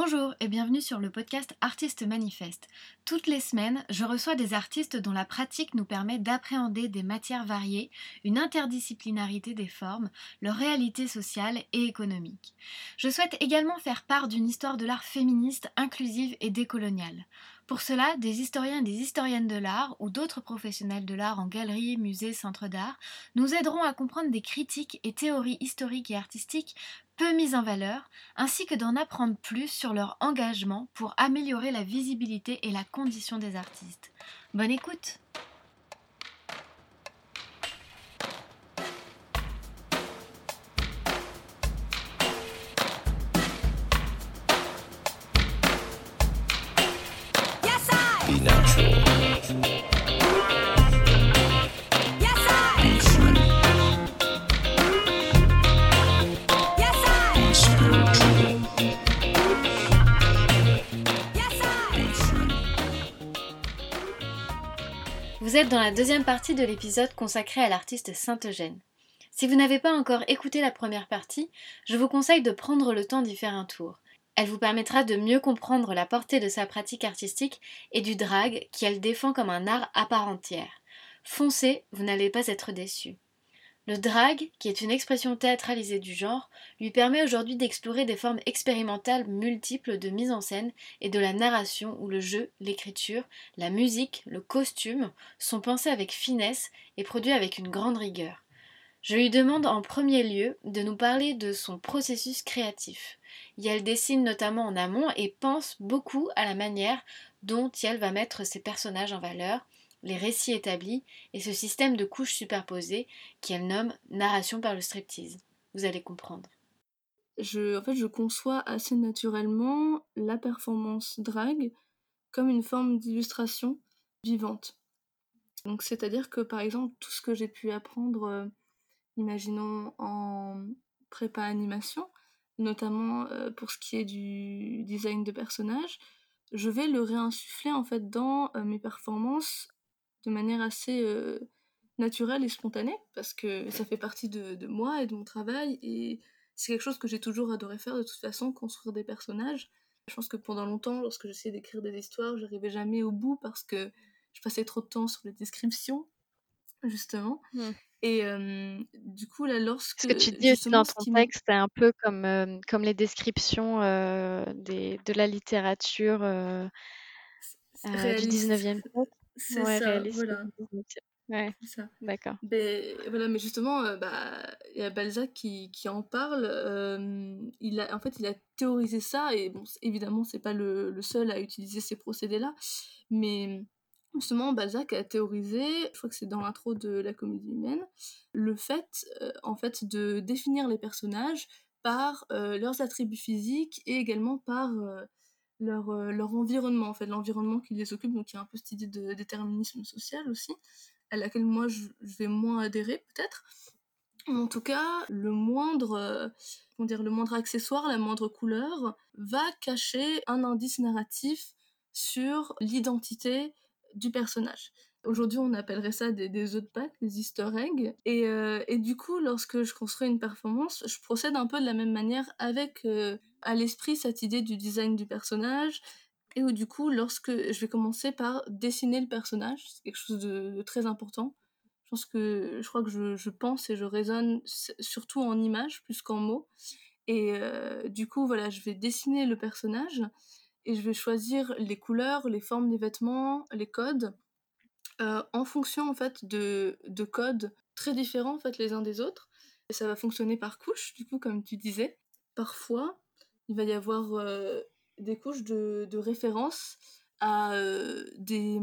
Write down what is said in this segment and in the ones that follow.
Bonjour et bienvenue sur le podcast Artistes Manifeste. Toutes les semaines, je reçois des artistes dont la pratique nous permet d'appréhender des matières variées, une interdisciplinarité des formes, leur réalité sociale et économique. Je souhaite également faire part d'une histoire de l'art féministe, inclusive et décoloniale. Pour cela, des historiens et des historiennes de l'art ou d'autres professionnels de l'art en galeries, musées, centres d'art nous aideront à comprendre des critiques et théories historiques et artistiques peu mises en valeur, ainsi que d'en apprendre plus sur leur engagement pour améliorer la visibilité et la condition des artistes. Bonne écoute dans la deuxième partie de l'épisode consacré à l'artiste Saint-Eugène. Si vous n'avez pas encore écouté la première partie, je vous conseille de prendre le temps d'y faire un tour. Elle vous permettra de mieux comprendre la portée de sa pratique artistique et du drag qu'elle défend comme un art à part entière. Foncez, vous n'allez pas être déçus. Le drag, qui est une expression théâtralisée du genre, lui permet aujourd'hui d'explorer des formes expérimentales multiples de mise en scène et de la narration où le jeu, l'écriture, la musique, le costume sont pensés avec finesse et produits avec une grande rigueur. Je lui demande en premier lieu de nous parler de son processus créatif. Yel dessine notamment en amont et pense beaucoup à la manière dont Yel va mettre ses personnages en valeur, les récits établis et ce système de couches superposées qu'elle nomme narration par le striptease. Vous allez comprendre. Je, en fait, je conçois assez naturellement la performance drag comme une forme d'illustration vivante. Donc, c'est-à-dire que par exemple, tout ce que j'ai pu apprendre, euh, imaginons en prépa animation, notamment euh, pour ce qui est du design de personnages, je vais le réinsuffler en fait dans euh, mes performances de manière assez euh, naturelle et spontanée, parce que ça fait partie de, moi et de mon travail, et c'est quelque chose que j'ai toujours adoré faire de toute façon, construire des personnages. Je pense que pendant longtemps, lorsque j'essayais d'écrire des histoires, j'arrivais jamais au bout parce que je passais trop de temps sur les descriptions, justement. Mmh. Et euh, du coup, là, lorsque. Ce que tu dis aussi dans ton texte, c'est un peu comme, euh, comme les descriptions des, de la littérature du 19e siècle. C'est ça, voilà. Ouais, ça. D'accord. Mais, voilà, mais justement, euh, bah, il y a Balzac qui, qui en parle. Euh, il a, en fait, il a théorisé ça, et bon, évidemment, c'est pas le, le, seul à utiliser ces procédés-là, mais justement, Balzac a théorisé, je crois que c'est dans l'intro de la comédie humaine, le fait, euh, en fait, de définir les personnages par leurs attributs physiques et également par leur, euh, leur environnement, en fait, l'environnement qui les occupe. Donc il y a un peu cette idée de déterminisme social aussi, à laquelle moi je, vais moins adhérer peut-être. En tout cas, le moindre, euh, dire, le moindre accessoire, la moindre couleur va cacher un indice narratif sur l'identité du personnage. Aujourd'hui, on appellerait ça des, des œufs de Pâques, des easter eggs. Et, euh, et, du coup, lorsque je construis une performance, je procède un peu de la même manière avec à l'esprit cette idée du design du personnage. Et du coup lorsque je vais commencer par dessiner le personnage c'est quelque chose de, très important. Je pense que je crois que je, pense et je raisonne surtout en images plus qu'en mots. Et euh, du coup voilà je vais dessiner le personnage et je vais choisir les couleurs les formes des vêtements les codes euh, en fonction en fait de, de codes très différents en fait les uns des autres et ça va fonctionner par couche du coup comme tu disais parfois il va y avoir euh, des couches de, de référence à euh, des,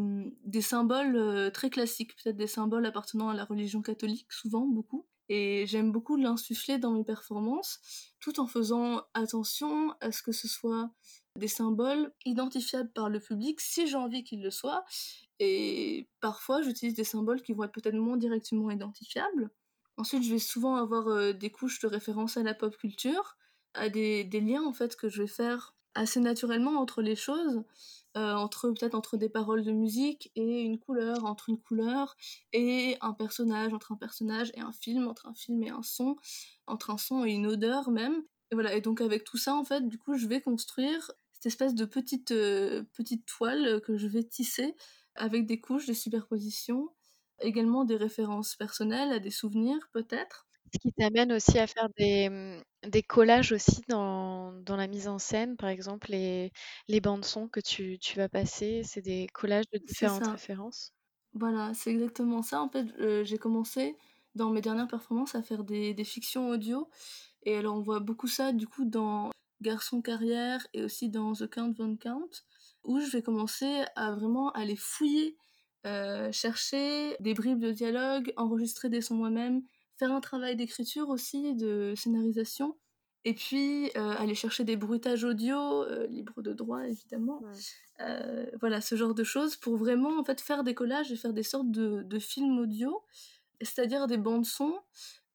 des, symboles très classiques, peut-être des symboles appartenant à la religion catholique, souvent, beaucoup. Et j'aime beaucoup l'insuffler dans mes performances, tout en faisant attention à ce que ce soit des symboles identifiables par le public si j'ai envie qu'ils le soient. Et parfois, j'utilise des symboles qui vont être peut-être moins directement identifiables. Ensuite, je vais souvent avoir des couches de référence à la pop culture, à des, liens en fait que je vais faire assez naturellement entre les choses, euh, entre peut-être entre des paroles de musique et une couleur, entre une couleur et un personnage, entre un personnage et un film, entre un film et un son, entre un son et une odeur même. Et voilà, et donc avec tout ça en fait, du coup, je vais construire cette espèce de petite, petite toile que je vais tisser avec des couches de superposition, également des références personnelles, à des souvenirs peut-être. Ce qui t'amène aussi à faire des, mmh, des collages aussi dans, dans, la mise en scène, par exemple les, les bandes son que tu, tu vas passer, c'est des collages de différentes références. Voilà, c'est exactement ça. En fait, j'ai commencé dans mes dernières performances à faire des, des, fictions audio. Et alors on voit beaucoup ça du coup dans Garçon Carrière et aussi dans The Count Von Count, où je vais commencer à vraiment aller fouiller, euh, chercher des bribes de dialogue, enregistrer des sons moi-même, faire un travail d'écriture aussi, de scénarisation, et puis euh, aller chercher des bruitages audio, euh, libres de droit évidemment. voilà, ce genre de choses pour vraiment en fait faire des collages et faire des sortes de, de films audio, c'est-à-dire des bandes sons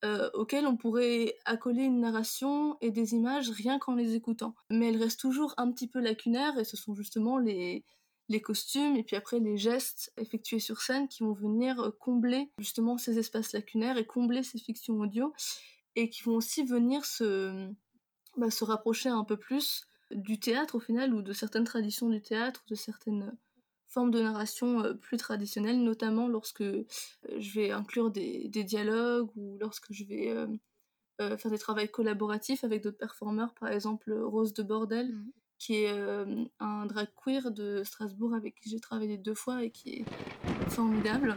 euh, auxquelles on pourrait accoler une narration et des images rien qu'en les écoutant. Mais elles restent toujours un petit peu lacunaires et ce sont justement les, les costumes et puis après les gestes effectués sur scène qui vont venir euh, combler justement ces espaces lacunaires et combler ces fictions audio et qui vont aussi venir se, bah, se rapprocher un peu plus du théâtre au final ou de certaines traditions du théâtre, de certaines forme de narration euh, plus traditionnelle, notamment lorsque euh, je vais inclure des, dialogues ou lorsque je vais euh, faire des travaux collaboratifs avec d'autres performeurs, par exemple Rose de Bordel, mmh. qui est un drag queer de Strasbourg avec qui j'ai travaillé deux fois et qui est formidable.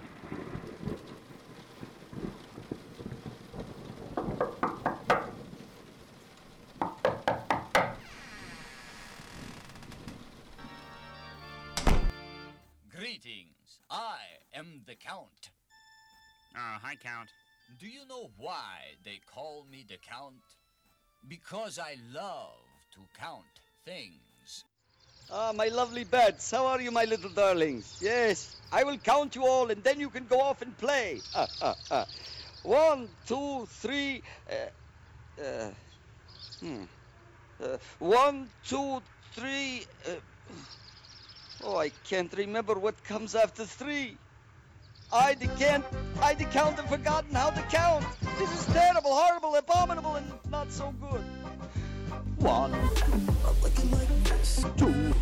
Am the Count. Ah, uh, hi, Count. Do you know why they call me the Count? Because I love to count things. Ah, my lovely beds. How are you, my little darlings? Yes, I will count you all, and then you can go off and play. Ah, ah, ah. One, two, three. Uh, uh, hmm. Uh, one, two, three. Uh, Oh, I can't remember what comes after three. I can't, I count have forgotten how to count. This is terrible, horrible, abominable, and not so good. One. I like it like this. Two.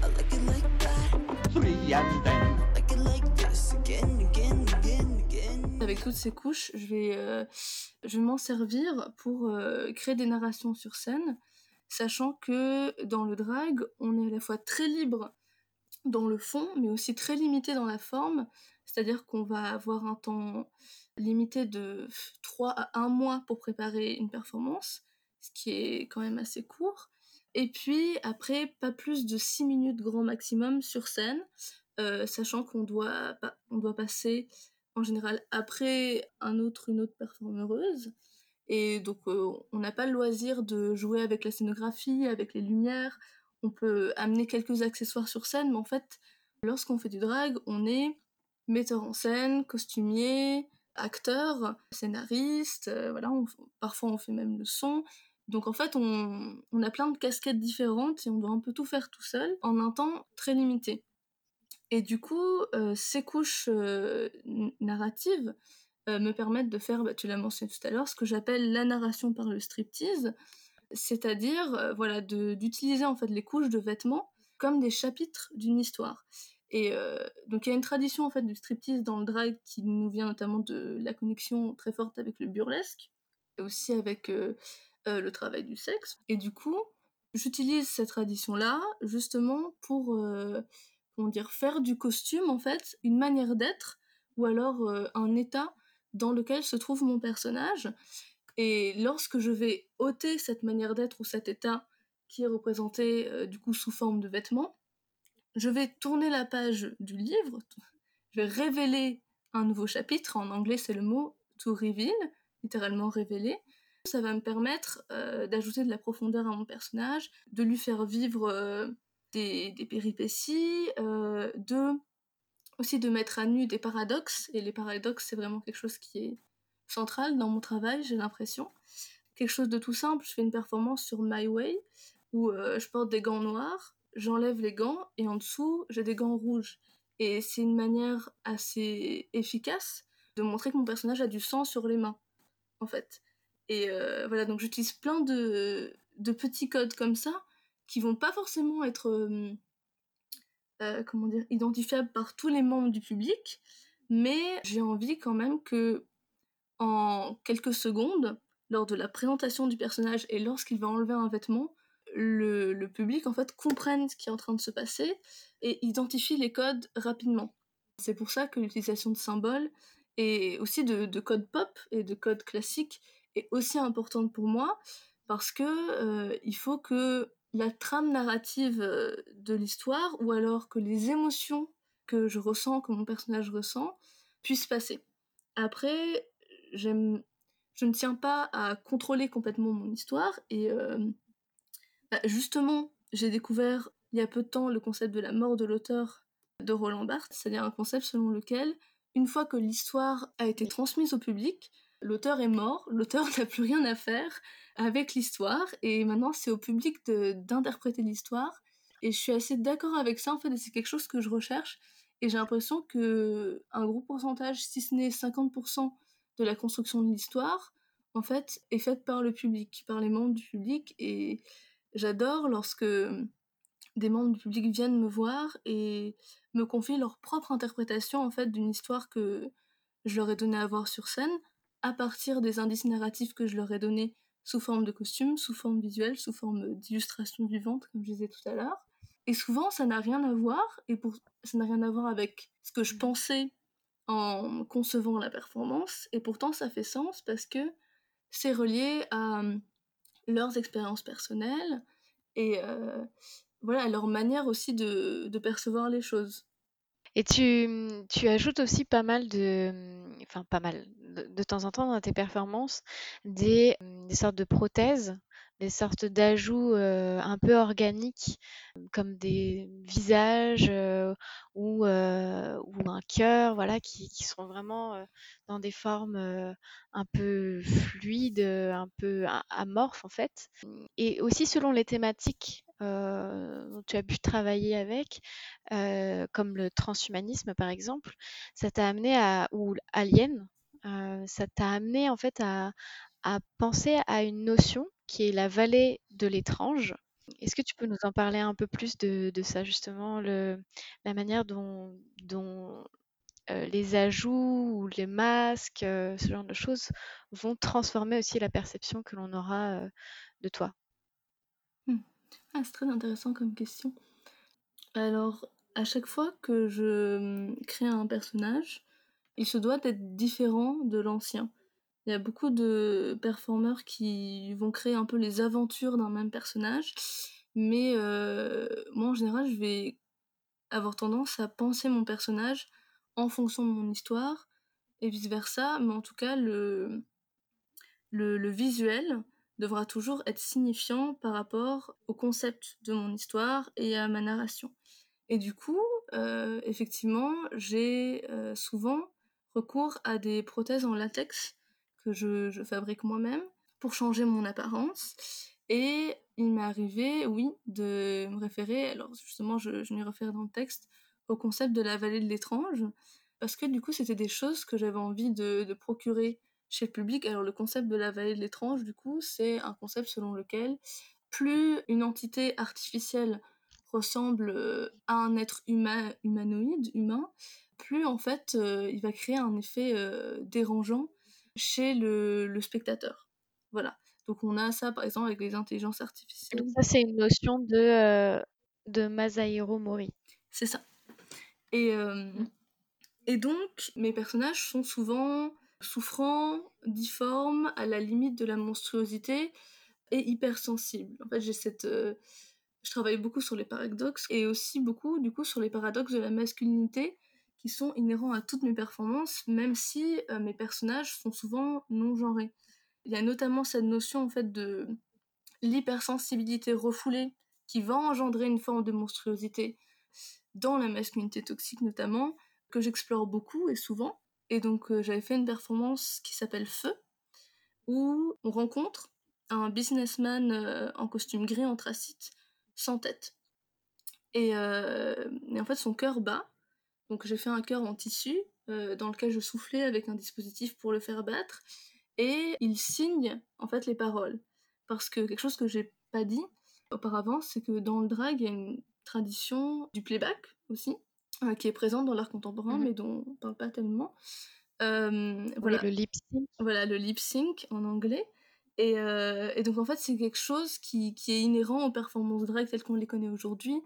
I like it like that. Three, and then. I like it like this again, again, again, again. Avec toutes ces couches, je vais, euh, je vais m'en servir pour euh, créer des narrations sur scène, sachant que dans le drag, on est à la fois très libre dans le fond, mais aussi très limité dans la forme. C'est-à-dire qu'on va avoir un temps limité de 3 à 1 mois pour préparer une performance, ce qui est quand même assez court. Et puis après, pas plus de 6 minutes grand maximum sur scène, euh, sachant qu'on doit, on doit passer en général après un autre, une autre performeuse. Et donc euh, on n'a pas le loisir de jouer avec la scénographie, avec les lumières, on peut amener quelques accessoires sur scène, mais en fait, lorsqu'on fait du drag, on est metteur en scène, costumier, acteur, scénariste, euh, voilà, parfois on fait même le son. Donc en fait, on, a plein de casquettes différentes et on doit un peu tout faire tout seul en un temps très limité. Et du coup, euh, ces couches euh, narratives me permettent de faire, bah, tu l'as mentionné tout à l'heure, ce que j'appelle la narration par le striptease c'est-à-dire voilà d'utiliser en fait les couches de vêtements comme des chapitres d'une histoire. Et euh, donc il y a une tradition en fait du striptease dans le drag qui nous vient notamment de la connexion très forte avec le burlesque et aussi avec euh, le travail du sexe. Et du coup, j'utilise cette tradition là justement pour comment dire faire du costume en fait une manière d'être ou alors un état dans lequel se trouve mon personnage et lorsque je vais ôter cette manière d'être ou cet état qui est représenté euh, du coup sous forme de vêtements, je vais tourner la page du livre, je vais révéler un nouveau chapitre, en anglais c'est le mot to reveal, littéralement révéler. Ça va me permettre euh, d'ajouter de la profondeur à mon personnage, de lui faire vivre euh, des, péripéties, de aussi de mettre à nu des paradoxes, et les paradoxes c'est vraiment quelque chose qui est centrale dans mon travail, j'ai l'impression. Quelque chose de tout simple, je fais une performance sur My Way où euh, je porte des gants noirs, j'enlève les gants et en dessous j'ai des gants rouges. Et c'est une manière assez efficace de montrer que mon personnage a du sang sur les mains, en fait. Et euh, voilà, donc j'utilise plein de, de petits codes comme ça qui vont pas forcément être comment dire identifiables par tous les membres du public, mais j'ai envie quand même que en quelques secondes, lors de la présentation du personnage et lorsqu'il va enlever un vêtement, le, public en fait comprenne ce qui est en train de se passer et identifie les codes rapidement. C'est pour ça que l'utilisation de symboles et aussi de, codes pop et de codes classiques est aussi importante pour moi parce que euh, il faut que la trame narrative euh, de l'histoire ou alors que les émotions que je ressens, que mon personnage ressent, puissent passer. Après, j'aime je ne tiens pas à contrôler complètement mon histoire et euh, bah, justement j'ai découvert il y a peu de temps le concept de la mort de l'auteur de Roland Barthes, c'est-à-dire un concept selon lequel une fois que l'histoire a été transmise au public, l'auteur est mort, l'auteur n'a plus rien à faire avec l'histoire et maintenant c'est au public d'interpréter l'histoire et je suis assez d'accord avec ça en fait et c'est quelque chose que je recherche et j'ai l'impression que un gros pourcentage si ce n'est 50% de la construction de l'histoire, en fait, est faite par le public, par les membres du public. Et j'adore lorsque des membres du public viennent me voir et me confient leur propre interprétation en fait d'une histoire que je leur ai donné à voir sur scène à partir des indices narratifs que je leur ai donnés sous forme de costume, sous forme visuelle, sous forme d'illustration vivante, comme je disais tout à l'heure. Et souvent, ça n'a rien à voir, et pour... ça n'a rien à voir avec ce que je pensais en concevant la performance, et pourtant ça fait sens parce que c'est relié à hum, leurs expériences personnelles et euh, voilà, leur manière aussi de, percevoir les choses. Et tu, ajoutes aussi pas mal de, enfin pas mal, de, temps en temps dans tes performances, des, des sortes de prothèses des sortes d'ajouts un peu organiques, comme des visages ou, ou un cœur, voilà, qui, qui sont vraiment dans des formes un peu fluides, un peu amorphes en fait. Et aussi selon les thématiques dont tu as pu travailler avec, comme le transhumanisme par exemple, ça t'a amené à, ou Alien, ça t'a amené en fait à, à penser à une notion qui est la vallée de l'étrange. Est-ce que tu peux nous en parler un peu plus de, ça, justement, la manière dont, euh, les ajouts ou les masques, euh, ce genre de choses, vont transformer aussi la perception que l'on aura euh, de toi? Hmm. ah, C'est très intéressant comme question. Alors, à chaque fois que je hmm, crée un personnage, il se doit d'être différent de l'ancien. Il y a beaucoup de performeurs qui vont créer un peu les aventures d'un même personnage, mais euh, moi en général je vais avoir tendance à penser mon personnage en fonction de mon histoire et vice versa, mais en tout cas le, le, visuel devra toujours être signifiant par rapport au concept de mon histoire et à ma narration. Et du coup, euh, effectivement, j'ai euh, souvent recours à des prothèses en latex que je, fabrique moi-même pour changer mon apparence. Et il m'est arrivé, oui, de me référer, alors justement je, je m'y réfère dans le texte, au concept de la vallée de l'étrange, parce que du coup c'était des choses que j'avais envie de, procurer chez le public. Alors le concept de la vallée de l'étrange, du coup, c'est un concept selon lequel plus une entité artificielle ressemble euh, à un être humain, humanoïde, humain, plus en fait euh, il va créer un effet euh, dérangeant chez le, spectateur. Voilà. Donc on a ça par exemple avec les intelligences artificielles. ça c'est une notion de, euh, de Masahiro Mori. C'est ça. Et, euh, mm. et donc mes personnages sont souvent souffrants, difformes, à la limite de la monstruosité et hypersensibles. En fait j'ai cette... Euh, je travaille beaucoup sur les paradoxes et aussi beaucoup du coup sur les paradoxes de la masculinité qui sont inhérents à toutes mes performances, même si euh, mes personnages sont souvent non genrés. Il y a notamment cette notion en fait de l'hypersensibilité refoulée qui va engendrer une forme de monstruosité dans la masculinité toxique notamment, que j'explore beaucoup et souvent. Et donc euh, j'avais fait une performance qui s'appelle Feu, où on rencontre un businessman euh, en costume gris anthracite, sans tête. Et, et en fait son cœur bat, donc j'ai fait un cœur en tissu euh, dans lequel je soufflais avec un dispositif pour le faire battre et il signe en fait les paroles parce que quelque chose que j'ai pas dit auparavant, c'est que dans le drag, il y a une tradition du playback aussi, euh, qui est présente dans l'art contemporain, Mhm. mais dont on parle pas tellement. Euh, Oui, voilà, le lip sync. voilà, le lip sync en anglais. Et, euh, et donc en fait, c'est quelque chose qui, qui est inhérent aux performances drag telles qu'on les connaît aujourd'hui,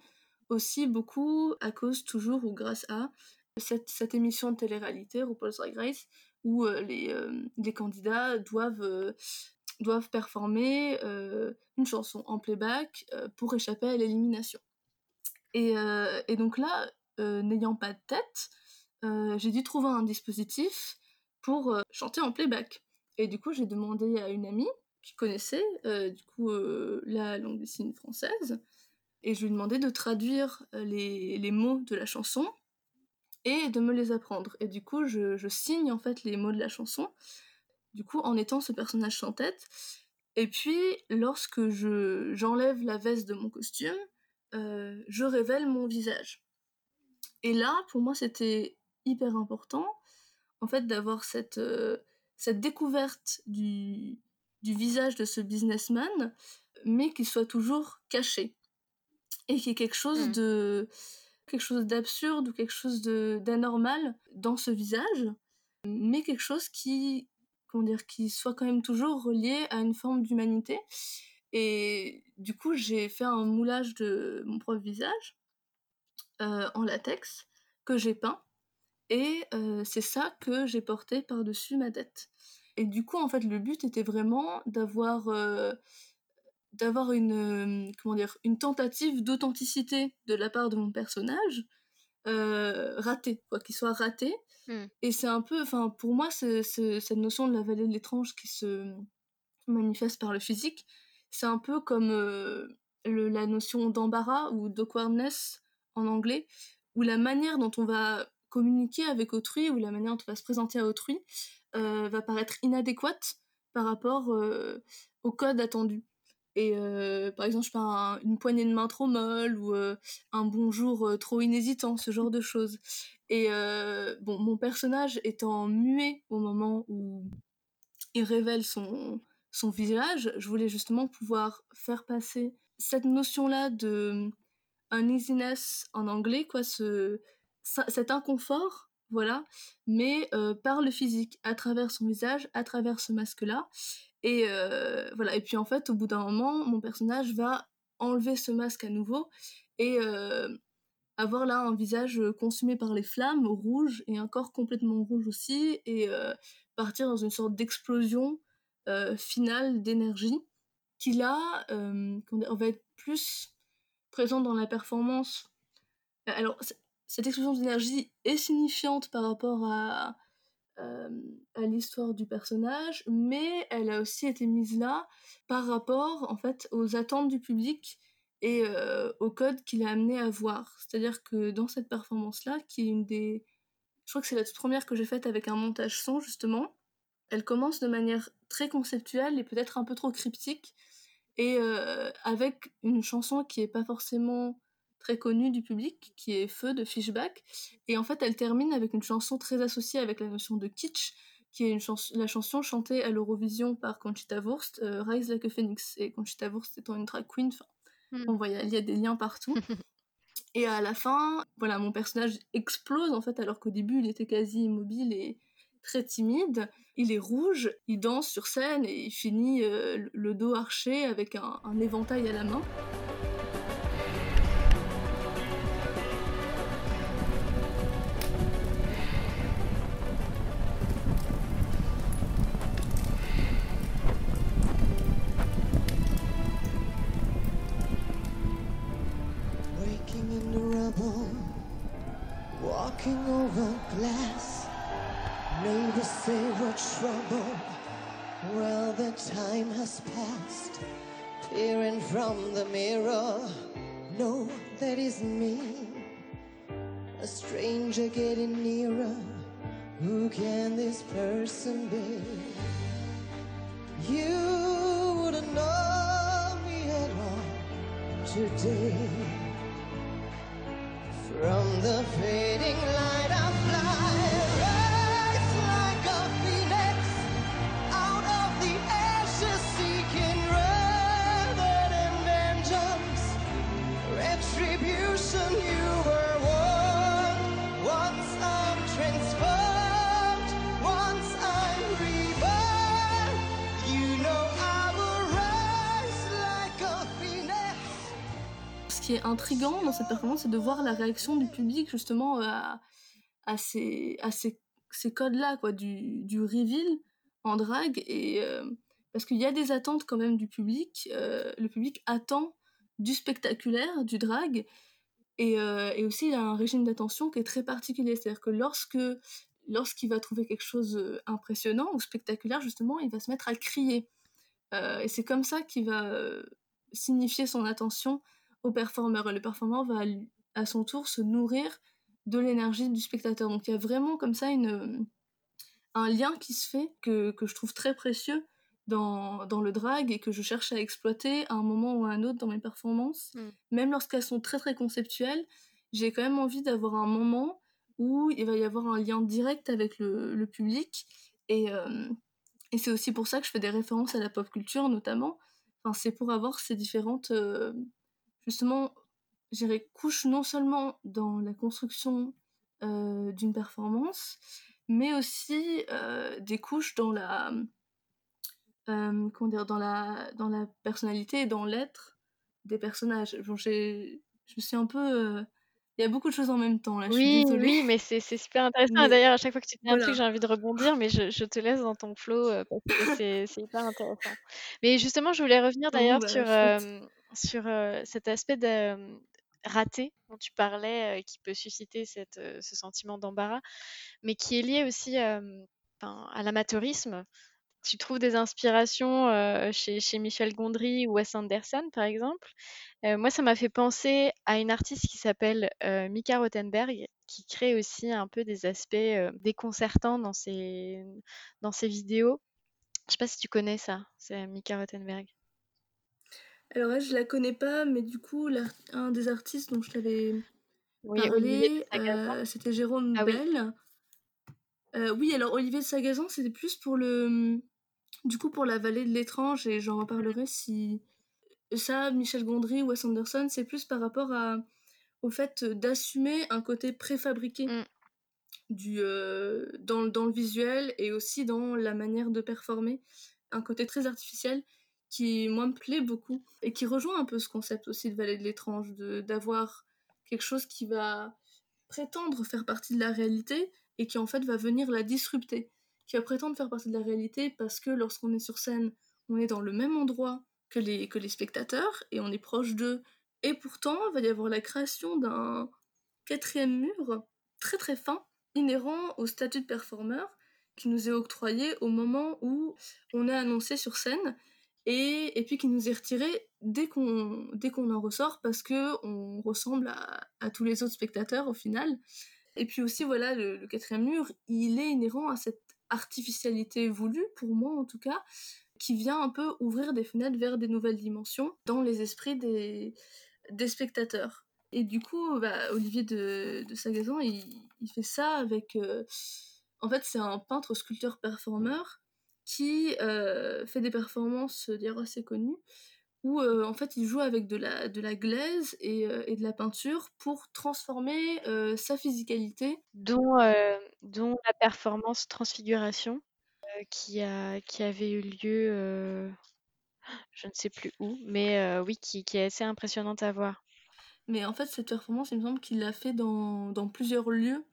aussi beaucoup à cause toujours ou grâce à cette, émission de télé-réalité, RuPaul's Drag Race, où euh, les, euh, candidats doivent, euh, doivent performer euh, une chanson en playback pour échapper à l'élimination. Et, et donc là, n'ayant pas de tête, j'ai dû trouver un dispositif pour chanter en playback. Et du coup, j'ai demandé à une amie qui connaissait du coup la langue des signes française, et je lui ai demandé de traduire euh, les, les mots de la chanson et de me les apprendre. Et du coup, je, je signe en fait les mots de la chanson, du coup, en étant ce personnage sans tête. Et puis, lorsque je, j'enlève la veste de mon costume, euh, je révèle mon visage. Et là, pour moi, c'était hyper important, en fait, d'avoir cette, euh, cette découverte du, du visage de ce businessman, mais qui soit toujours caché. Et qui est quelque chose Mm. de quelque chose d'absurde ou quelque chose de d'anormal dans ce visage, mais quelque chose qui comment dire qui soit quand même toujours relié à une forme d'humanité. Et du coup, j'ai fait un moulage de mon propre visage euh, en latex que j'ai peint et euh, c'est ça que j'ai porté par-dessus ma tête. Et du coup, en fait, le but était vraiment d'avoir euh, d'avoir une euh, comment dire une tentative d'authenticité de la part de mon personnage euh, raté quoi qu'il soit raté Mm. et c'est un peu enfin pour moi c'est c'est- cette notion de la vallée de l'étrange qui se manifeste par le physique c'est un peu comme euh, le- la notion d'embarras ou d'awkwardness en anglais où la manière dont on va communiquer avec autrui ou la manière dont on va se présenter à autrui euh, va paraître inadéquate par rapport euh, au code attendu et euh, par exemple, je sais pas, un- une poignée de main trop molle ou euh, un bonjour euh, trop inhésitant, ce genre de choses. Et bon, mon personnage étant muet au moment où il révèle son, son visage, je voulais justement pouvoir faire passer cette notion-là de uneasiness en anglais, quoi, ce, cet inconfort, voilà, mais par le physique, à travers son visage, à travers ce masque-là. Et euh, voilà. Et puis en fait, au bout d'un moment, mon personnage va enlever ce masque à nouveau et euh, avoir là un visage consumé par les flammes, rouge et un corps complètement rouge aussi, et euh, partir dans une sorte d'explosion euh, finale d'énergie qui là, euh, va être plus présent dans la performance. Alors, cette explosion d'énergie est signifiante par rapport à, euh, à l'histoire du personnage, mais elle a aussi été mise là par rapport en fait aux attentes du public et au code qu'il a amené à voir. C'est-à-dire que dans cette performance-là, qui est une des... Je crois que c'est la toute première que j'ai faite avec un montage son, justement, elle commence de manière très conceptuelle et peut-être un peu trop cryptique, et avec une chanson qui est pas forcément très connue du public, qui est Feu de Fishback, et en fait elle termine avec une chanson très associée avec la notion de kitsch, qui est une chans- la chanson chantée à l'Eurovision par Conchita Wurst, euh, Rise Like a Phoenix, et Conchita Wurst étant une drag queen, enfin, Mm. on voit, il y a- il y a des liens partout. Et à la fin, voilà, mon personnage explose en fait, alors qu'au début il était quasi immobile et très timide. Il est rouge, il danse sur scène et il finit euh, le- le dos arché avec un, un éventail à la main. Trouble. Well, the time has passed. Peering from the mirror, no, that isn't me. A stranger getting nearer. Who can this person be? You wouldn't know me at all today. From the fading light I qui est intriguant dans cette performance, c'est de voir la réaction du public justement euh, à, ces, codes-là, quoi, du, du reveal en drague. Et, euh, parce qu'il y a des attentes quand même du public. euh, le public attend du spectaculaire, du drag. Et, aussi, il a un régime d'attention qui est très particulier. C'est-à-dire que lorsqu'il va trouver quelque chose impressionnant ou spectaculaire, justement, il va se mettre à crier. Et c'est comme ça qu'il va signifier son attention au performeur. Et le performeur va à son tour se nourrir de l'énergie du spectateur. Donc il y a vraiment comme ça une, un lien qui se fait que, que je trouve très précieux dans, dans le drag et que je cherche à exploiter à un moment ou à un autre dans mes performances. Mm. Même lorsqu'elles sont très très conceptuelles, j'ai quand même envie d'avoir un moment où il va y avoir un lien direct avec le, le public. Et, euh, et c'est aussi pour ça que je fais des références à la pop culture notamment. Enfin, c'est pour avoir ces différentes, euh, justement, je dirais, couches non seulement dans la construction euh, d'une performance, mais aussi euh, des couches dans la, euh, comment dire, dans la, dans la personnalité et dans l'être des personnages. Bon, j'ai, je me suis un peu, il y a beaucoup de choses en même temps là. Je suis Oui, désolée. oui, mais c'est c'est super intéressant. Mais D'ailleurs, à chaque fois que tu dis un voilà. truc, j'ai envie de rebondir, mais je, je te laisse dans ton flow parce que c'est c'est hyper intéressant. Mais justement, je voulais revenir d'ailleurs bah, sur, euh, sur cet aspect raté dont tu parlais, qui peut susciter ce sentiment d'embarras, mais qui est lié aussi à l'amateurisme. Tu trouves des inspirations chez, Michel Gondry ou Wes Anderson, par exemple. Moi, ça m'a fait penser à une artiste qui s'appelle Mika Rothenberg, qui crée aussi un peu des aspects déconcertants dans ses, dans ses vidéos. Je sais pas si tu connais ça, c'est Mika Rothenberg. Alors là, je la connais pas, mais du coup, un des artistes dont je t'avais Oui, Olivier de parlé, Sagazan. euh, c'était Jérôme Ah oui. Bell. Euh, oui, alors Olivier de Sagazan, c'était plus pour le, du coup, pour la vallée de l'étrange, et j'en reparlerai si ça, Michel Gondry, Wes Anderson, c'est plus par rapport à, au fait d'assumer un côté préfabriqué Mm. du, euh, dans, dans le visuel et aussi dans la manière de performer, un côté très artificiel qui, moi, me plaît beaucoup et qui rejoint un peu ce concept aussi de vallée de l'étrange, d'avoir quelque chose qui va prétendre faire partie de la réalité et qui en fait va venir la disrupter, qui va prétendre faire partie de la réalité parce que lorsqu'on est sur scène, on est dans le même endroit que les, que les spectateurs et on est proche d'eux. Et pourtant, il va y avoir la création d'un quatrième mur très très fin, inhérent au statut de performeur qui nous est octroyé au moment où on est annoncé sur scène et, puis qui nous est retiré dès qu'on dès qu'on en ressort parce que on ressemble à, tous les autres spectateurs au final. Et puis aussi voilà le, quatrième mur, il est inhérent à cette artificialité voulue pour moi en tout cas, qui vient un peu ouvrir des fenêtres vers des nouvelles dimensions dans les esprits des, des spectateurs. Et du coup, bah, Olivier de, de Sagazan, il, il fait ça avec... euh, en fait, c'est un peintre sculpteur performeur qui euh, fait des performances euh, d'ailleurs assez connues où euh, en fait il joue avec de la, de la glaise et, euh, et de la peinture pour transformer sa physicalité. Dont, dont la performance Transfiguration, qui, a, qui avait eu lieu, je ne sais plus où, mais oui, qui, qui est assez impressionnante à voir. Mais en fait, cette performance, il me semble qu'il l'a fait dans, dans plusieurs lieux.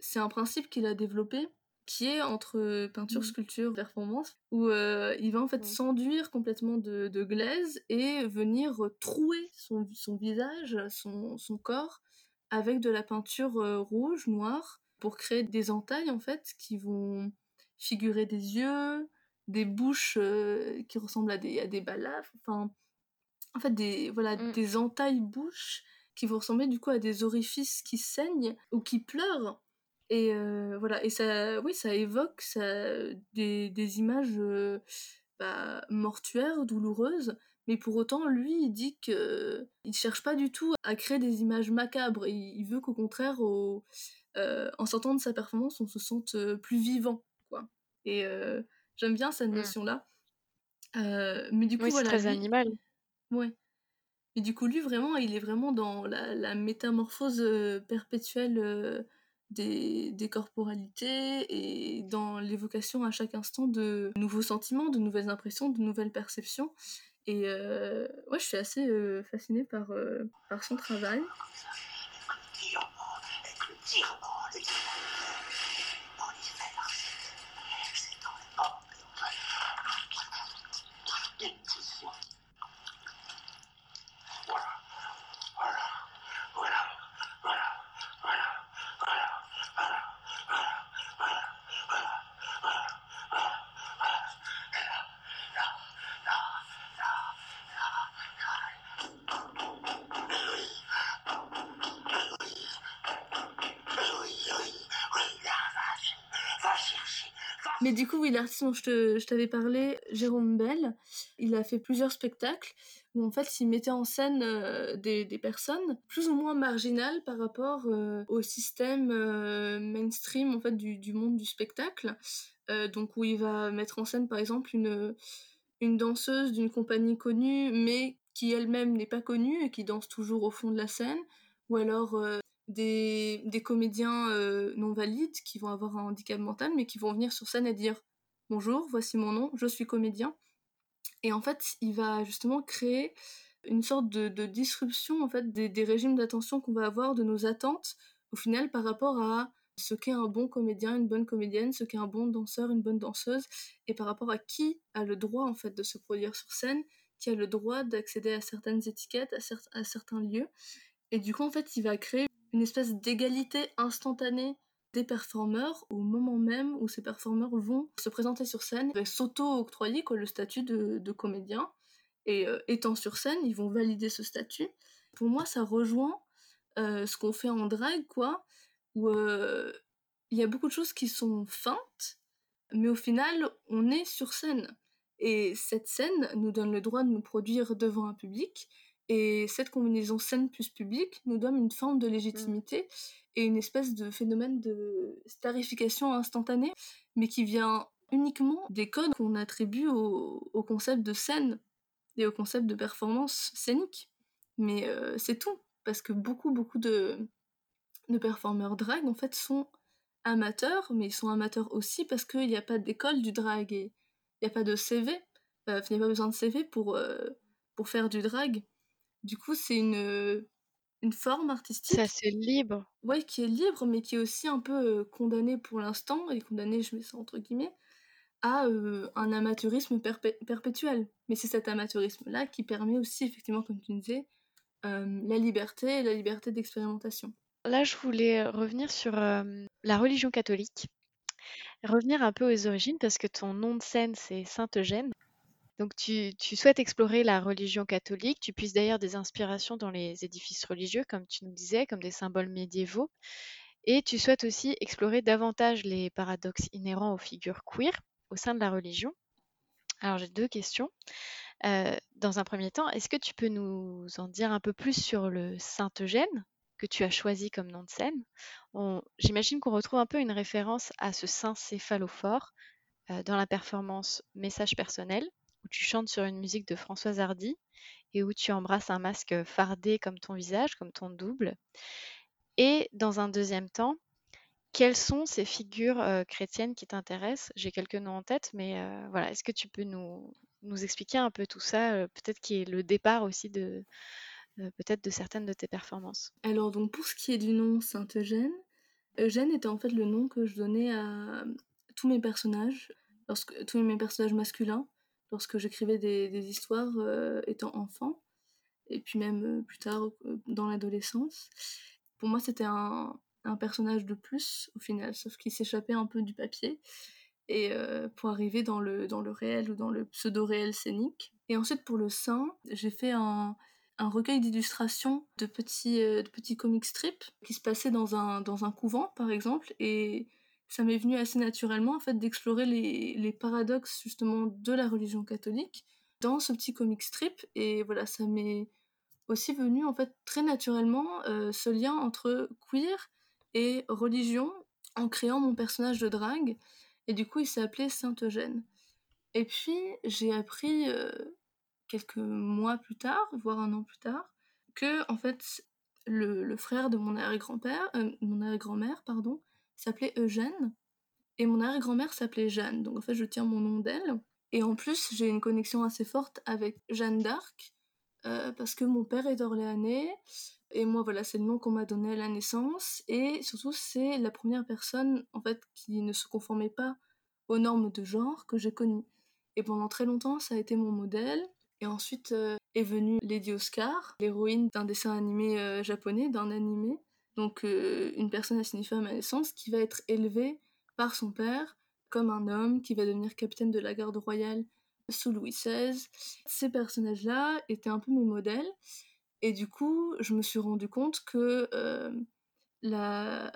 C'est un principe qu'il a développé qui est entre peinture, Mhm. sculpture, performance, où euh, il va en fait s'enduire complètement de, de glaise et venir trouer son, son visage, son, son corps, avec de la peinture euh, rouge, noire, pour créer des entailles en fait qui vont figurer des yeux, des bouches euh, qui ressemblent à des, à des balafres, enfin, en fait, des, voilà, Mm. des entailles bouches qui vont ressembler du coup à des orifices qui saignent ou qui pleurent. Et euh, voilà, et ça, oui, ça évoque ça, des, des images euh, bah, mortuaires, douloureuses, mais pour autant, lui, il dit que il cherche pas du tout à créer des images macabres. Il, il veut qu'au contraire, au, euh, en sortant de sa performance, on se sente plus vivant, quoi. Et j'aime bien cette Mm. notion-là. Mais du coup, Oui, voilà, très lui, animal. Ouais. Et du coup, lui, vraiment, il est vraiment dans la, la métamorphose perpétuelle des, corporalités et dans l'évocation à chaque instant de nouveaux sentiments, de nouvelles impressions, de nouvelles perceptions. Et euh, ouais, je suis assez euh, fascinée par, euh, par son travail. L'artiste dont je t'avais parlé, Jérôme Bell, il a fait plusieurs spectacles où en fait il mettait en scène euh, des, des personnes plus ou moins marginales par rapport euh, au système euh, mainstream en fait du, du monde du spectacle. Donc où il va mettre en scène par exemple une, une danseuse d'une compagnie connue mais qui elle-même n'est pas connue et qui danse toujours au fond de la scène. Ou alors des, des comédiens non valides qui vont avoir un handicap mental mais qui vont venir sur scène et dire bonjour, voici mon nom, je suis comédien. Et en fait, il va justement créer une sorte de, disruption en fait des, régimes d'attention qu'on va avoir, de nos attentes au final par rapport à ce qu'est un bon comédien, une bonne comédienne, ce qu'est un bon danseur, une bonne danseuse, et par rapport à qui a le droit en fait de se produire sur scène, qui a le droit d'accéder à certaines étiquettes, à, à certains lieux. Et du coup, en fait, il va créer une espèce d'égalité instantanée des performeurs au moment même où ces performeurs vont se présenter sur scène s'auto-octroyer le statut de, de comédien. Et euh, étant sur scène, ils vont valider ce statut. Pour moi, ça rejoint euh, ce qu'on fait en drag, quoi, où euh, il y a beaucoup de choses qui sont feintes, mais au final, on est sur scène. Et cette scène nous donne le droit de nous produire devant un public, et cette combinaison scène plus public nous donne une forme de légitimité et une espèce de phénomène de starification instantanée, mais qui vient uniquement des codes qu'on attribue au, concept de scène et au concept de performance scénique. Mais euh, c'est tout, parce que beaucoup, beaucoup de, de performeurs drag, en fait, sont amateurs, mais ils sont amateurs aussi parce qu'il n'y a pas d'école du drag et il n'y a pas de CV. Euh, il n'y a pas besoin de CV pour, euh, pour faire du drag. Du coup, c'est une, une forme artistique C'est assez libre. ouais, qui est libre, mais qui est aussi un peu euh, condamné pour l'instant, et condamné, je mets ça entre guillemets, à euh, un amateurisme perpé- perpétuel. Mais c'est cet amateurisme-là qui permet aussi, effectivement, comme tu disais, euh, la liberté et la liberté d'expérimentation. Là, je voulais revenir sur la religion catholique, revenir un peu aux origines parce que ton nom de scène, c'est Sainte-Eugène. Donc, tu, souhaites explorer la religion catholique. Tu puisses d'ailleurs des inspirations dans les édifices religieux, comme tu nous disais, comme des symboles médiévaux. Et tu souhaites aussi explorer davantage les paradoxes inhérents aux figures queer au sein de la religion. Alors, j'ai deux questions. Euh, dans un premier temps, est-ce que tu peux nous en dire un peu plus sur le Saint-Eugène que tu as choisi comme nom de scène? J'imagine qu'on retrouve un peu une référence à ce saint céphalophore euh, dans la performance Message personnel, où tu chantes sur une musique de Françoise Hardy et où tu embrasses un masque fardé comme ton visage, comme ton double. Et dans un deuxième temps, quelles sont ces figures euh, chrétiennes qui t'intéressent? J'ai quelques noms en tête, mais euh, voilà, est-ce que tu peux nous, expliquer un peu tout ça, euh, peut-être qui est le départ aussi de peut-être de certaines de tes performances? Alors, donc, pour ce qui est du nom Sainte-Eugène, Eugène était en fait le nom que je donnais à tous mes personnages, lorsque, tous mes personnages masculins, lorsque j'écrivais des, des histoires euh, étant enfant, et puis même euh, plus tard euh, dans l'adolescence. Pour moi, c'était un, un personnage de plus au final, sauf qu'il s'échappait un peu du papier, et pour arriver dans le, dans le réel ou dans le pseudo-réel scénique. Et ensuite, pour le saint, j'ai fait un, un recueil d'illustrations de petits, euh, petits comic strips qui se passaient dans un, dans un couvent, par exemple, et ça m'est venu assez naturellement, en fait, d'explorer les, les paradoxes, justement, de la religion catholique dans ce petit comic strip, et voilà, ça m'est aussi venu, en fait, très naturellement, euh, ce lien entre queer et religion, en créant mon personnage de drague, et du coup, il s'est appelé Saint-Eugène. Et puis, j'ai appris... euh, quelques mois plus tard, voire un an plus tard, que en fait le, le frère de mon arrière-grand-père, euh, mon arrière-grand-mère, pardon, s'appelait Eugène et mon arrière-grand-mère s'appelait Jeanne. Donc en fait, je tiens mon nom d'elle. Et en plus, j'ai une connexion assez forte avec Jeanne d'Arc euh, parce que mon père est orléanais et moi voilà, c'est le nom qu'on m'a donné à la naissance et surtout c'est la première personne en fait qui ne se conformait pas aux normes de genre que j'ai connues. Et pendant très longtemps, ça a été mon modèle. Et ensuite euh, est venue Lady Oscar, l'héroïne d'un dessin animé euh, japonais, d'un animé. Donc euh, une personne assignée à naissance qui va être élevée par son père comme un homme qui va devenir capitaine de la garde royale sous Louis XVI. Ces personnages-là étaient un peu mes modèles. Et du coup, je me suis rendu compte que la...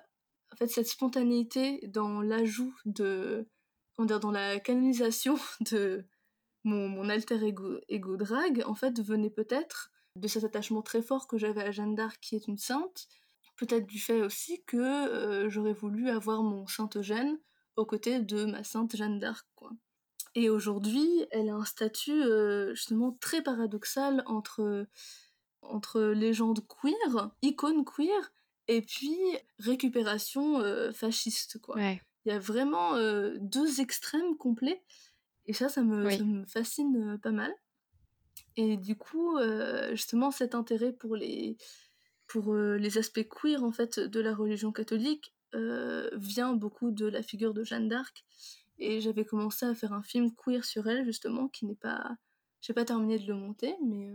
en fait, cette spontanéité dans l'ajout de... Comment dire, dans la canonisation de, mon, alter ego, ego drag, en fait, venait peut-être de cet attachement très fort que j'avais à Jeanne d'Arc, qui est une sainte, peut-être du fait aussi que euh, j'aurais voulu avoir mon saint Eugène aux côtés de ma sainte Jeanne d'Arc. Et aujourd'hui, elle a un statut euh, justement très paradoxal entre, entre légende queer, icône queer, et puis récupération euh, fasciste, quoi. Il y a vraiment deux extrêmes complets et ça, ça me, ça me fascine pas mal. Et du coup, justement, cet intérêt pour les, pour les aspects queer en fait de la religion catholique vient beaucoup de la figure de Jeanne d'Arc. Et j'avais commencé à faire un film queer sur elle justement, qui n'est pas, j'ai pas terminé de le monter, mais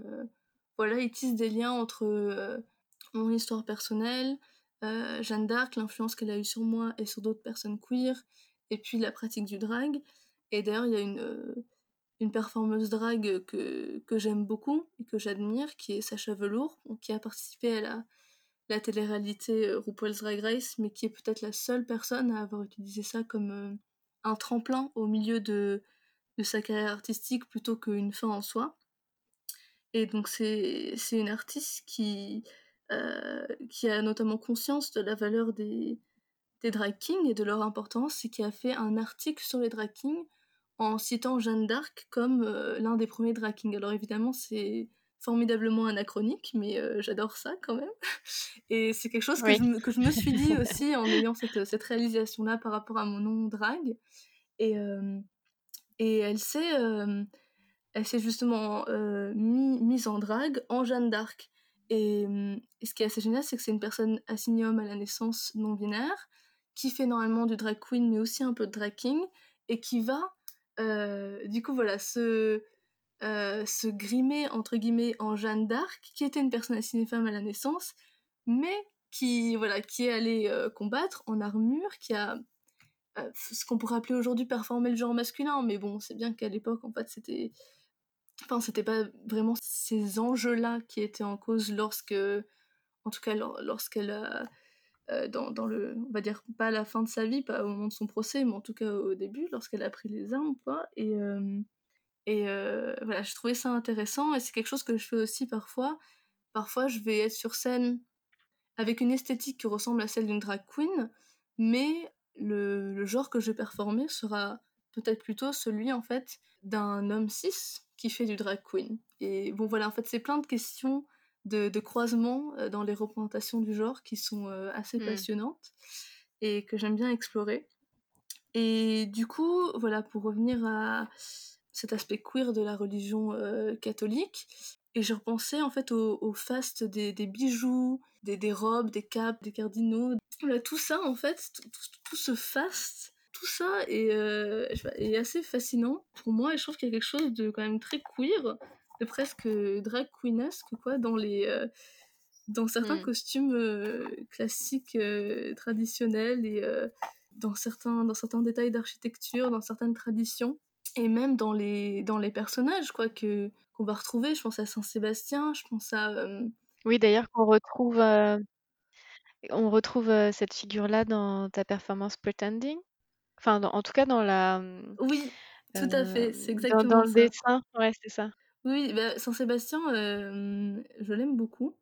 voilà, il tisse des liens entre mon histoire personnelle, Jeanne d'Arc, l'influence qu'elle a eue sur moi et sur d'autres personnes queer, et puis la pratique du drag. Et d'ailleurs, il y a une, euh, une performeuse drague que, que j'aime beaucoup et que j'admire, qui est Sacha Velour, qui a participé à la, la télé-réalité euh, RuPaul's Drag Race, mais qui est peut-être la seule personne à avoir utilisé ça comme euh, un tremplin au milieu de, de sa carrière artistique plutôt qu'une fin en soi. Et donc c'est une artiste qui, qui a notamment conscience de la valeur des, des drag kings et de leur importance et qui a fait un article sur les drag kings en citant Jeanne d'Arc comme euh, l'un des premiers drag kings. Alors évidemment, c'est formidablement anachronique, mais euh, j'adore ça quand même. Et c'est quelque chose que, je me, que, je me, suis dit aussi en ayant cette, cette réalisation-là par rapport à mon nom drag. Et, euh, et elle s'est elle s'est justement mise en drag en Jeanne d'Arc. Et, et, ce qui est assez génial, c'est que c'est une personne assignée homme à la naissance non binaire, qui fait normalement du drag queen, mais aussi un peu de drag king, et qui va euh, du coup, voilà, se, euh, grimer, entre guillemets, en Jeanne d'Arc, qui était une personne assignée femme à la naissance, mais qui, voilà, qui est allée euh, combattre en armure, qui a ce qu'on pourrait appeler aujourd'hui performer le genre masculin, mais bon, c'est bien qu'à l'époque, en fait, c'était... Enfin, c'était pas vraiment ces enjeux-là qui étaient en cause lorsque... En tout cas, lorsqu'elle a euh, dans, dans, le, on va dire pas à la fin de sa vie, pas au moment de son procès, mais en tout cas au début, lorsqu'elle a pris les armes, quoi. Et, euh, euh, voilà, je trouvais ça intéressant et c'est quelque chose que je fais aussi parfois. Parfois, je vais être sur scène avec une esthétique qui ressemble à celle d'une drag queen, mais le, le, genre que je vais performer sera peut-être plutôt celui en fait d'un homme cis qui fait du drag queen. Et bon voilà, en fait, c'est plein de questions de, de croisements euh, dans les représentations du genre qui sont euh, assez mmh. passionnantes et que j'aime bien explorer. Et du coup, voilà, pour revenir à cet aspect queer de la religion euh, catholique, et je repensais en fait au, au faste des, des bijoux, des, des, robes, des capes, des cardinaux. Voilà, tout ça, en fait, tout, tout, ce faste, tout ça est, euh, est, assez fascinant pour moi et je trouve qu'il y a quelque chose de quand même très queer de presque drag queenesque quoi dans les euh, dans certains mmh. costumes euh, classiques euh, traditionnels et dans certains dans certains détails d'architecture dans certaines traditions et même dans les dans les personnages quoi que qu'on va retrouver. Je pense à Saint Sébastien je pense à oui d'ailleurs qu'on retrouve on retrouve cette figure là dans ta performance Pretending. Enfin en tout cas dans la oui tout à fait c'est exactement dans, dans le dessin. Ouais c'est ça oui, bah, Saint-Sébastien, euh, je l'aime beaucoup.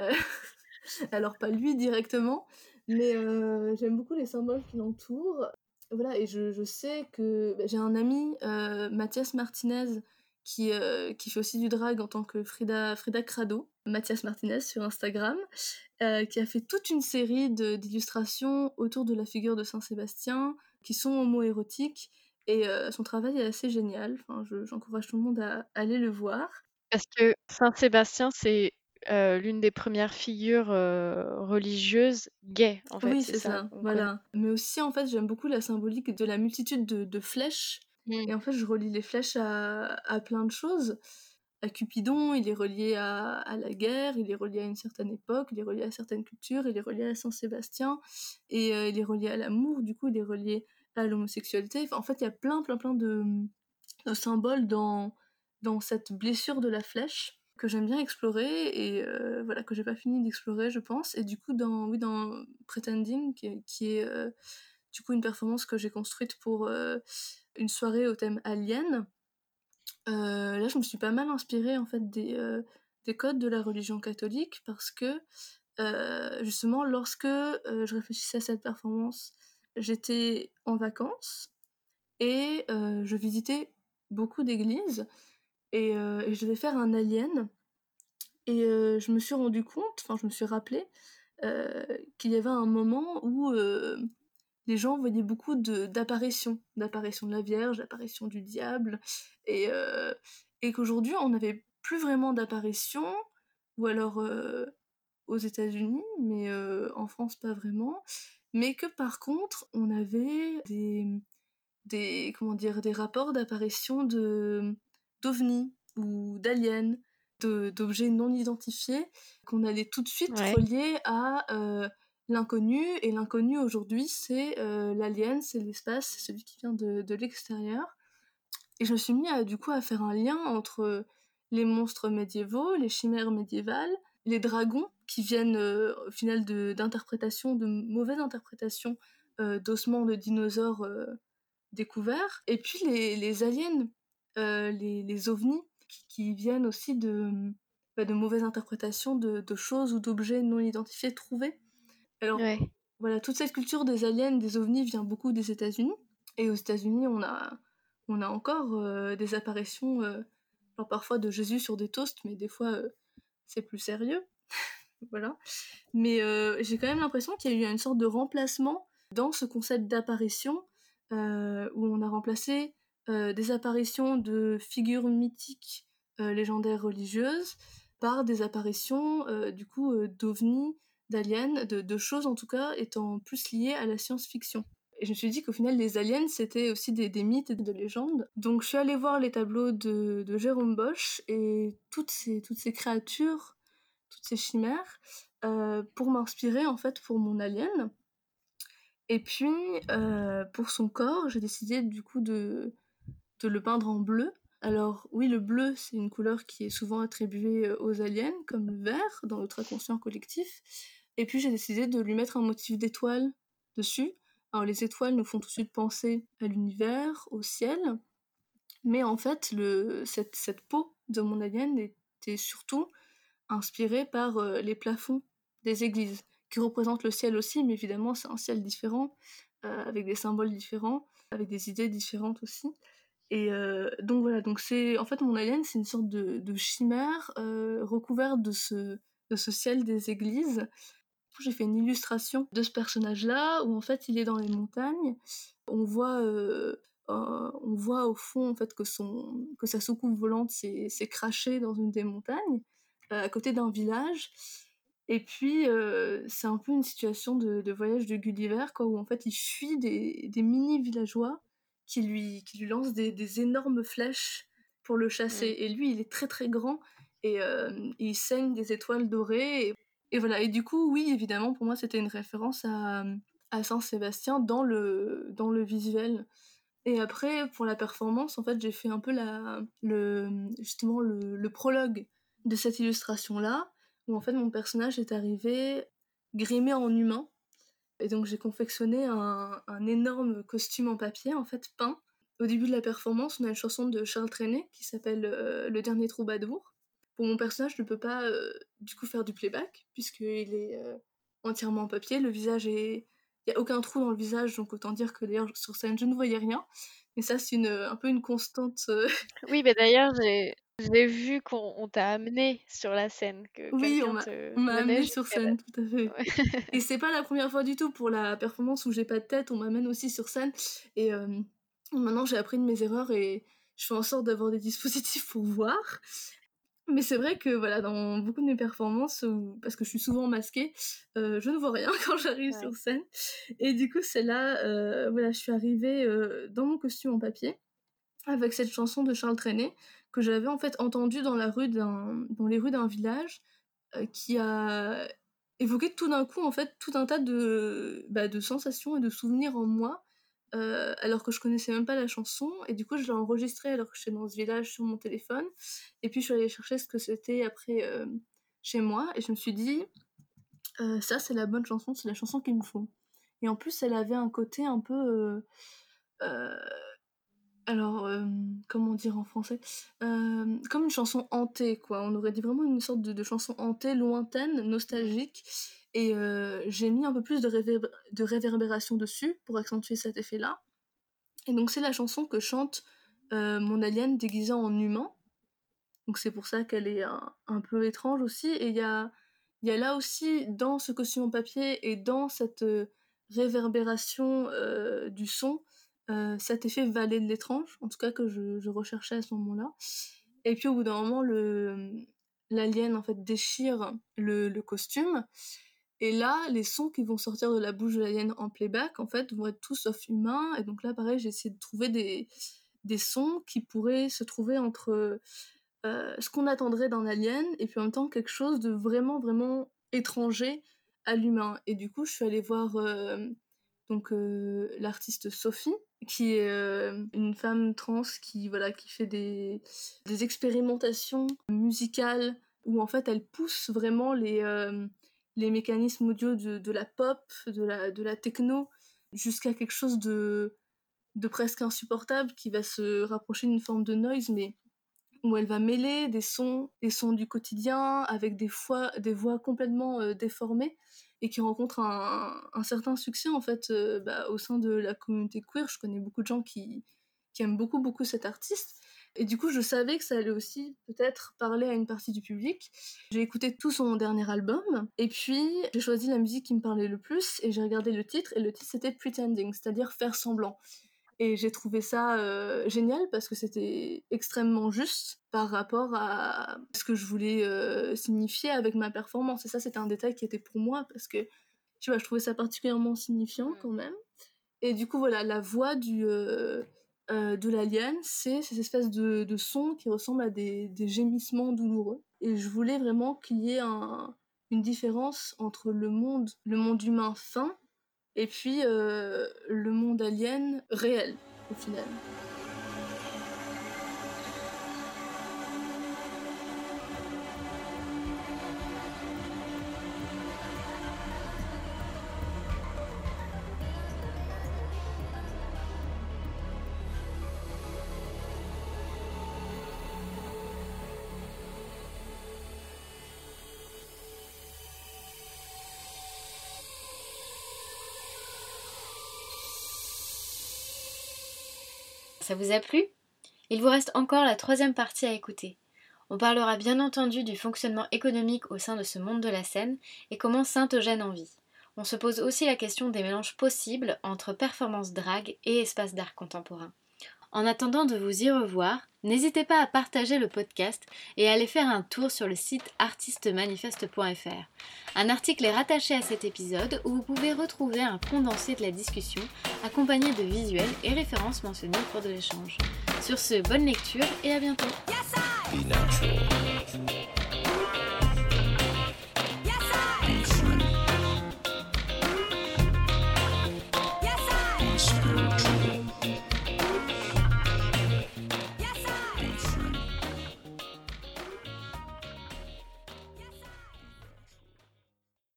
Euh, alors, pas lui directement, mais euh, j'aime beaucoup les symboles qui l'entourent. Voilà, et je, sais que bah, j'ai un ami, Mathias Martinez, qui, fait aussi du drag en tant que Frida, Frida Crado, Mathias Martinez sur Instagram, qui a fait toute une série d'illustrations autour de la figure de Saint-Sébastien, qui sont homo-érotiques, et euh, son travail est assez génial. Enfin, je- j'encourage tout le monde à aller le voir. Parce que Saint-Sébastien, c'est euh, l'une des premières figures euh, religieuses gays, en fait, Oui, c'est ça. voilà. Mais aussi, en fait, j'aime beaucoup la symbolique de la multitude de, de flèches. Mm. Et en fait, je relie les flèches à, à plein de choses. À Cupidon, il est relié à, à la guerre, il est relié à une certaine époque, il est relié à certaines cultures, il est relié à Saint-Sébastien, et euh, il est relié à l'amour, du coup, il est relié à l'homosexualité. En fait, il y a plein, plein, plein de, symboles dans, dans cette blessure de la flèche que j'aime bien explorer et euh, voilà que j'ai pas fini d'explorer je pense et du coup dans oui dans Pretending qui est, euh, du coup une performance que j'ai construite pour euh, une soirée au thème alien là je me suis pas mal inspirée en fait des, des codes de la religion catholique parce que justement lorsque je réfléchissais à cette performance j'étais en vacances et euh, je visitais beaucoup d'églises et, euh, et je devais faire un alien et euh, je me suis rendu compte, enfin je me suis rappelé qu'il y avait un moment où les gens voyaient beaucoup d'apparitions, d'apparitions de la Vierge, d'apparitions du diable, et, et qu'aujourd'hui on n'avait plus vraiment d'apparitions, ou alors aux États-Unis, mais en France pas vraiment, mais que par contre on avait des, des comment dire des rapports d'apparition de d'ovnis ou d'aliens, d'objets non identifiés qu'on allait tout de suite Ouais. relier à euh, l'inconnu et l'inconnu aujourd'hui c'est euh, l'alien, c'est l'espace, c'est celui qui vient de, de l'extérieur. Et je me suis mis à, du coup à faire un lien entre les monstres médiévaux, les chimères médiévales, les dragons qui viennent euh, au final de- d'interprétations, de, mauvaises interprétations euh, d'ossements de dinosaures euh, découverts, et puis les, les aliens, les, les ovnis, qui, qui viennent aussi de, bah, de mauvaises interprétations de, de choses ou d'objets non identifiés trouvés. Alors Ouais. voilà, toute cette culture des aliens, des ovnis vient beaucoup des États-Unis. Et aux États-Unis, on a, on a encore des apparitions, alors parfois de Jésus sur des toasts, mais des fois c'est plus sérieux. voilà. Mais euh, j'ai quand même l'impression qu'il y a eu une sorte de remplacement dans ce concept d'apparition, euh, où on a remplacé euh, des apparitions de figures mythiques, légendaires religieuses, par des apparitions du coup d'ovnis, d'aliens, de choses en tout cas étant plus liées à la science-fiction. Et je me suis dit qu'au final, les aliens, c'était aussi des, mythes et des légendes. Donc je suis allée voir les tableaux de, Jérôme Bosch et toutes ces, toutes ces créatures, toutes ces chimères, euh, pour m'inspirer en fait pour mon alien. Et puis, euh, pour son corps, j'ai décidé du coup de, de le peindre en bleu. Alors oui, le bleu, c'est une couleur qui est souvent attribuée euh, aux aliens, comme le vert, dans notre inconscient collectif. Et puis j'ai décidé de lui mettre un motif d'étoile dessus. Alors les étoiles nous font tout de suite penser à l'univers, au ciel. Mais en fait, cette, peau de mon alien était surtout inspirée par euh, les plafonds des églises, qui représentent le ciel aussi, mais évidemment c'est un ciel différent, euh, avec des symboles différents, avec des idées différentes aussi. Et euh, donc voilà, donc c'est en fait mon alien, c'est une sorte de, chimère recouverte de ce ciel des églises. J'ai fait une illustration de ce personnage-là où en fait il est dans les montagnes. On voit, euh, euh, on voit au fond en fait que son que sa soucoupe volante s'est crachée dans une des montagnes euh, à côté d'un village. Et puis euh, c'est un peu une situation de, de voyage de Gulliver quoi où en fait il fuit des, des mini villageois qui lui, qui lui lance des, des énormes flèches pour le chasser. Et lui, il est très très grand et euh, il saigne des étoiles dorées. Et, et voilà. Et du coup, oui, évidemment, pour moi, c'était une référence à, Saint-Sébastien dans le, dans le visuel. Et après, pour la performance, en fait, j'ai fait un peu la, le, justement le prologue de cette illustration-là, où en fait mon personnage est arrivé grimé en humain. Et donc j'ai confectionné un, un énorme costume en papier, en fait peint. Au début de la performance, on a une chanson de Charles Trenet qui s'appelle euh, Le dernier troubadour. Pour mon personnage, je ne peux pas euh, du coup faire du playback, puisqu'il est euh, entièrement en papier. Le visage est. Il n'y a aucun trou dans le visage, donc autant dire que d'ailleurs sur scène je ne voyais rien. Et ça, c'est une, un peu une constante. euh, Oui, mais d'ailleurs, j'ai j'ai vu qu'on on t'a amené sur la scène, que Oui, on m'a te amené sur la scène, tout à fait. Ouais. Et c'est pas la première fois du tout pour la performance où j'ai pas de tête, on m'amène aussi sur scène. Et maintenant, j'ai appris de mes erreurs et je fais en sorte d'avoir des dispositifs pour voir. Mais c'est vrai que voilà, dans beaucoup de mes performances, où- parce que je suis souvent masquée, euh, je ne vois rien quand j'arrive Ouais. sur scène. Et du coup, c'est là, euh, voilà, je suis arrivée euh, dans mon costume en papier avec cette chanson de Charles Trenet que j'avais en fait entendue dans la rue d'un, dans les rues d'un village qui a évoqué tout d'un coup en fait tout un tas de, bah, de sensations et de souvenirs en moi euh, alors que je connaissais même pas la chanson et du coup je l'ai enregistrée alors que j'étais dans ce village sur mon téléphone et puis je suis allée chercher ce que c'était après euh, chez moi et je me suis dit euh, ça c'est la bonne chanson c'est la chanson qu'il me faut et en plus elle avait un côté un peu alors, comment dire en français Comme une chanson hantée, quoi. On aurait dit vraiment une sorte de chanson hantée, lointaine, nostalgique. Et euh, j'ai mis un peu plus de, réverb- de réverbération dessus pour accentuer cet effet-là. Et donc, c'est la chanson que chante euh, mon alien déguisé en humain. Donc, c'est pour ça qu'elle est un, peu étrange aussi. Et il y a, y a là aussi, dans ce costume en papier et dans cette euh, réverbération du son, cet effet valet de l'étrange, en tout cas que je, recherchais à ce moment-là. Et puis au bout d'un moment, l'alien en fait déchire le costume. Et là, les sons qui vont sortir de la bouche de l'alien en playback, en fait, vont être tous sauf humains. Et donc là, pareil, j'ai essayé de trouver des, sons qui pourraient se trouver entre euh, ce qu'on attendrait d'un alien et puis en même temps quelque chose de vraiment, vraiment étranger à l'humain. Et du coup, je suis allée voir euh, euh, l'artiste Sophie, qui est une femme trans qui voilà qui fait des, des expérimentations musicales où en fait elle pousse vraiment les les mécanismes audio de, de la pop, de la de la techno jusqu'à quelque chose de de presque insupportable qui va se rapprocher d'une forme de noise mais où elle va mêler des sons, des sons du quotidien avec des, fois, des voix complètement euh, déformées et qui rencontre un, un certain succès en fait euh, bah, au sein de la communauté queer. Je connais beaucoup de gens qui, qui aiment beaucoup beaucoup cet artiste. Et du coup, je savais que ça allait aussi peut-être parler à une partie du public. J'ai écouté tout son dernier album, et puis j'ai choisi la musique qui me parlait le plus, et j'ai regardé le titre, et le titre c'était Pretending, c'est-à-dire faire semblant. Et j'ai trouvé ça euh, génial parce que c'était extrêmement juste par rapport à ce que je voulais euh, signifier avec ma performance. Et ça, c'était un détail qui était pour moi parce que, tu vois, je trouvais ça particulièrement signifiant quand même. Et du coup, voilà, la voix du, euh, euh, de l'alien, c'est ces espèces de, sons qui ressemblent à des, gémissements douloureux. Et je voulais vraiment qu'il y ait un, une différence entre le monde, le monde humain fin et puis euh, le monde alien réel au final. Vous a plu? Il vous reste encore la troisième partie à écouter. On parlera bien entendu du fonctionnement économique au sein de ce monde de la scène et comment Saint-Eugène en vit. On se pose aussi la question des mélanges possibles entre performance drague et espace d'art contemporain. En attendant de vous y revoir, n'hésitez pas à partager le podcast et à aller faire un tour sur le site artistemanifeste.fr. Un article est rattaché à cet épisode où vous pouvez retrouver un condensé de la discussion accompagné de visuels et références mentionnées au cours de l'échange. Sur ce, bonne lecture et à bientôt.